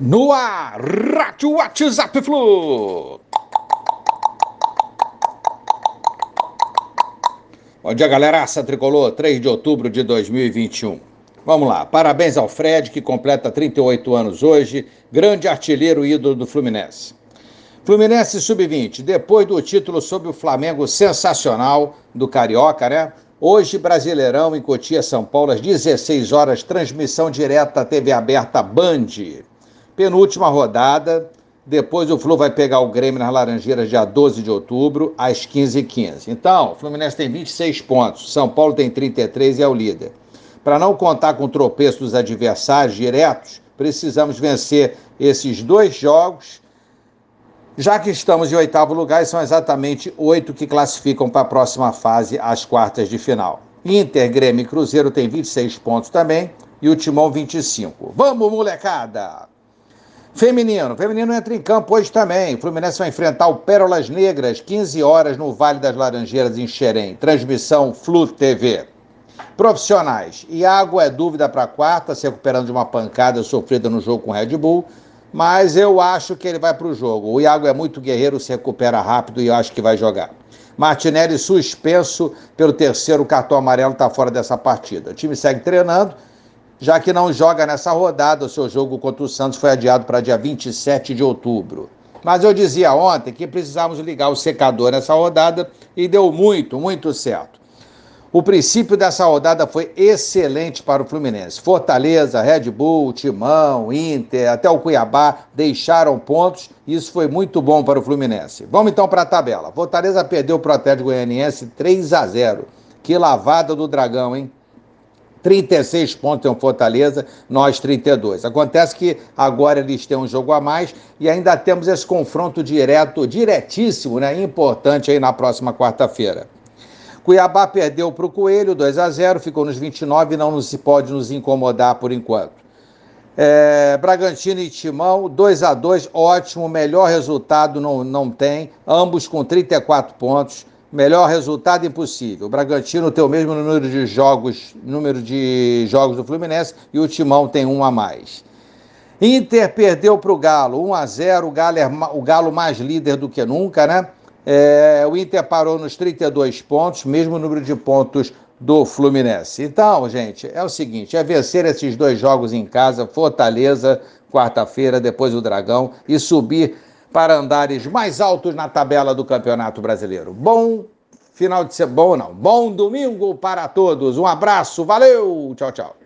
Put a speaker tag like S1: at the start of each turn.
S1: No ar, Rádio WhatsApp Flu. Bom dia, galera. Aça Tricolor, 3 de outubro de 2021. Vamos lá. Parabéns ao Fred, que completa 38 anos hoje, grande artilheiro ídolo do Fluminense. Fluminense Sub-20, depois do título sobre o Flamengo sensacional do Carioca, né? Hoje, Brasileirão em Cotia, São Paulo, às 16 horas, transmissão direta TV aberta Band penúltima rodada. Depois o Flu vai pegar o Grêmio nas Laranjeiras dia 12 de outubro, às 15h15. Então, o Fluminense tem 26 pontos, São Paulo tem 33 e é o líder. Para não contar com o tropeço dos adversários diretos, precisamos vencer esses dois jogos, já que estamos em oitavo lugar são exatamente oito que classificam para a próxima fase, as quartas de final. Inter, Grêmio e Cruzeiro têm 26 pontos também e o Timão 25. Vamos, molecada! Feminino. Feminino entra em campo hoje também. O Fluminense vai enfrentar o Pérolas Negras, 15 horas no Vale das Laranjeiras, em Xerém. Transmissão Flu TV. Profissionais. Iago é dúvida para quarta, se recuperando de uma pancada sofrida no jogo com o Red Bull. Mas eu acho que ele vai para o jogo. O Iago é muito guerreiro, se recupera rápido e eu acho que vai jogar. Martinelli suspenso pelo terceiro cartão amarelo, está fora dessa partida. O time segue treinando já que não joga nessa rodada. O seu jogo contra o Santos foi adiado para dia 27 de outubro. Mas eu dizia ontem que precisávamos ligar o secador nessa rodada e deu muito, muito certo. O princípio dessa rodada foi excelente para o Fluminense. Fortaleza, Red Bull, Timão, Inter, até o Cuiabá deixaram pontos. Isso foi muito bom para o Fluminense. Vamos então para a tabela. Fortaleza perdeu para o Atlético Goianiense 3 a 0. Que lavada do Dragão, hein? 36 pontos em Fortaleza, nós 32. Acontece que agora eles têm um jogo a mais e ainda temos esse confronto direto, diretíssimo, né? Importante aí na próxima quarta-feira. Cuiabá perdeu para o Coelho, 2 a 0 ficou nos 29 e não se pode nos incomodar por enquanto. É, Bragantino e Timão, 2 a 2 ótimo, melhor resultado não, não tem, ambos com 34 pontos. Melhor resultado impossível. O Bragantino tem o mesmo número de jogos, número de jogos do Fluminense e o Timão tem um a mais. Inter perdeu para o Galo, 1 a 0 o Galo, é, o Galo mais líder do que nunca, né? É, o Inter parou nos 32 pontos, mesmo número de pontos do Fluminense. Então, gente, é o seguinte: é vencer esses dois jogos em casa, Fortaleza, quarta-feira, depois o Dragão, e subir para andares mais altos na tabela do Campeonato Brasileiro. Bom final de semana, bom não, bom domingo para todos. Um abraço, valeu, tchau, tchau.